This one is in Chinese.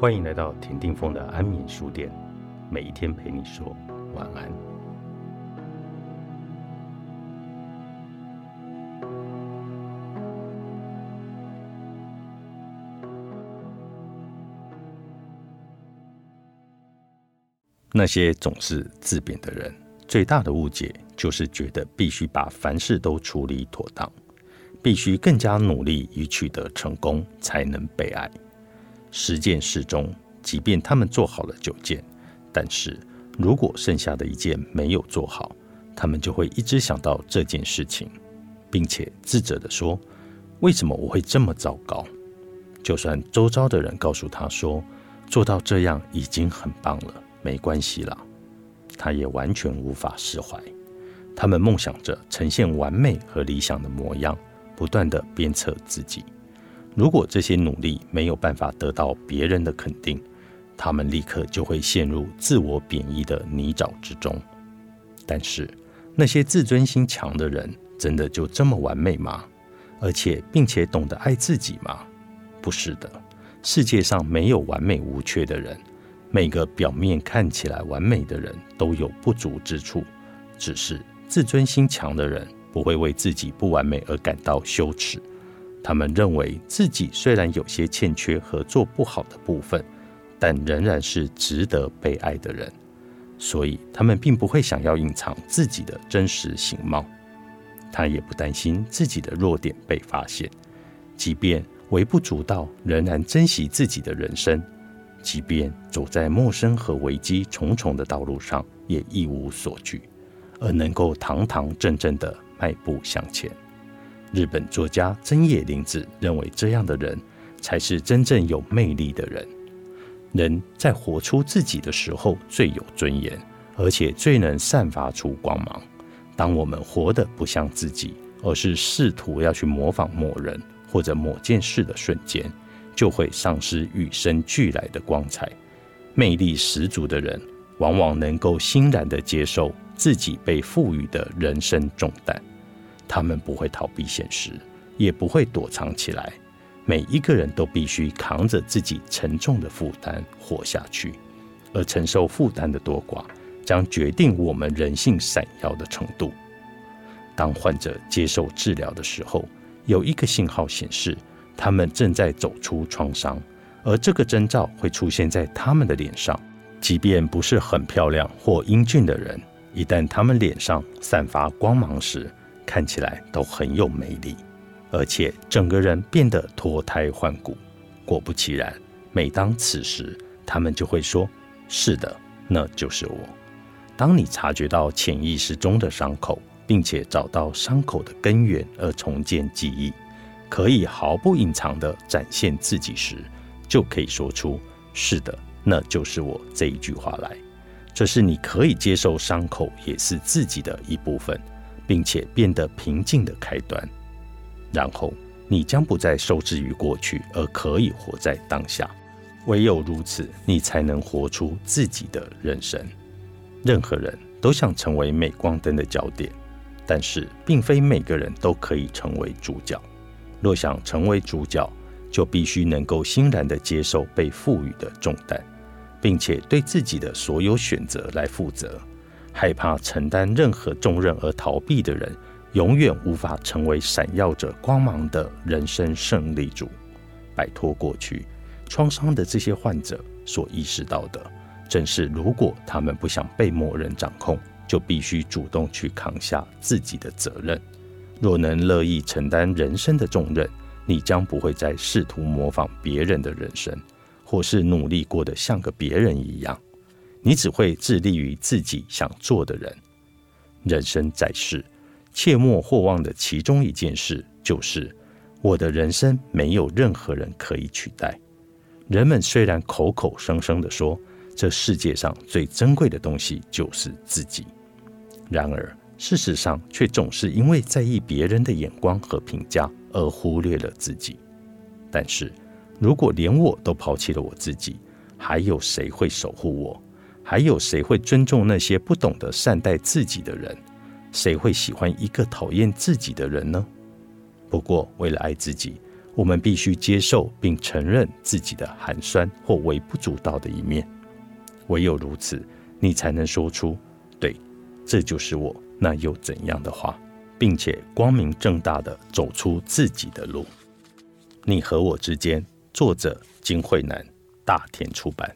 欢迎来到田定峰的安眠书店，每一天陪你说晚安。那些总是自贬的人，最大的误解就是觉得必须把凡事都处理妥当，必须更加努力以取得成功才能被爱。十件事中，即便他们做好了九件，但是如果剩下的一件没有做好，他们就会一直想到这件事情，并且自责地说：“为什么我会这么糟糕？”就算周遭的人告诉他说：“做到这样已经很棒了。”没关系啦，他也完全无法释怀。他们梦想着呈现完美和理想的模样，不断的鞭策自己。如果这些努力没有办法得到别人的肯定，他们立刻就会陷入自我贬义的泥沼之中。但是，那些自尊心强的人，真的就这么完美吗？而且，并且懂得爱自己吗？不是的，世界上没有完美无缺的人。每个表面看起来完美的人都有不足之处，只是自尊心强的人不会为自己不完美而感到羞耻。他们认为自己虽然有些欠缺和做不好的部分，但仍然是值得被爱的人，所以他们并不会想要隐藏自己的真实形貌。他也不担心自己的弱点被发现，即便微不足道，仍然珍惜自己的人生。即便走在陌生和危机重重的道路上，也一无所惧，而能够堂堂正正地迈步向前。日本作家真野玲子认为，这样的人才是真正有魅力的人。人在活出自己的时候最有尊严，而且最能散发出光芒。当我们活得不像自己，而是试图要去模仿某人或者某件事的瞬间，就会丧失与生俱来的光彩。魅力十足的人，往往能够欣然地接受自己被赋予的人生重担。他们不会逃避现实，也不会躲藏起来。每一个人都必须扛着自己沉重的负担活下去，而承受负担的多寡，将决定我们人性闪耀的程度。当患者接受治疗的时候，有一个信号显示。他们正在走出创伤，而这个征兆会出现在他们的脸上。即便不是很漂亮或英俊的人，一旦他们脸上散发光芒时，看起来都很有魅力，而且整个人变得脱胎换骨。果不其然，每当此时，他们就会说：“是的，那就是我。”当你察觉到潜意识中的伤口，并且找到伤口的根源而重建记忆。可以毫不隐藏地展现自己时，就可以说出“是的，那就是我”这一句话来。这是你可以接受伤口也是自己的一部分，并且变得平静的开端。然后，你将不再受制于过去，而可以活在当下。唯有如此，你才能活出自己的人生。任何人都想成为镁光灯的焦点，但是并非每个人都可以成为主角。若想成为主角，就必须能够欣然地接受被赋予的重担，并且对自己的所有选择来负责。害怕承担任何重任而逃避的人，永远无法成为闪耀着光芒的人生胜利组。摆脱过去创伤的这些患者所意识到的，正是如果他们不想被某人掌控，就必须主动去扛下自己的责任。若能乐意承担人生的重任，你将不会再试图模仿别人的人生，或是努力过得像个别人一样。你只会致力于自己想做的人。人生在世，切莫或忘的其中一件事，就是我的人生没有任何人可以取代。人们虽然口口声声地说，这世界上最珍贵的东西就是自己，然而。事实上，却总是因为在意别人的眼光和评价而忽略了自己。但是，如果连我都抛弃了我自己，还有谁会守护我？还有谁会尊重那些不懂得善待自己的人？谁会喜欢一个讨厌自己的人呢？不过，为了爱自己，我们必须接受并承认自己的寒酸或微不足道的一面。唯有如此，你才能说出“对，这就是我”，那又怎样的话，并且光明正大的走出自己的路。你和我之间，作者金惠南，大田出版。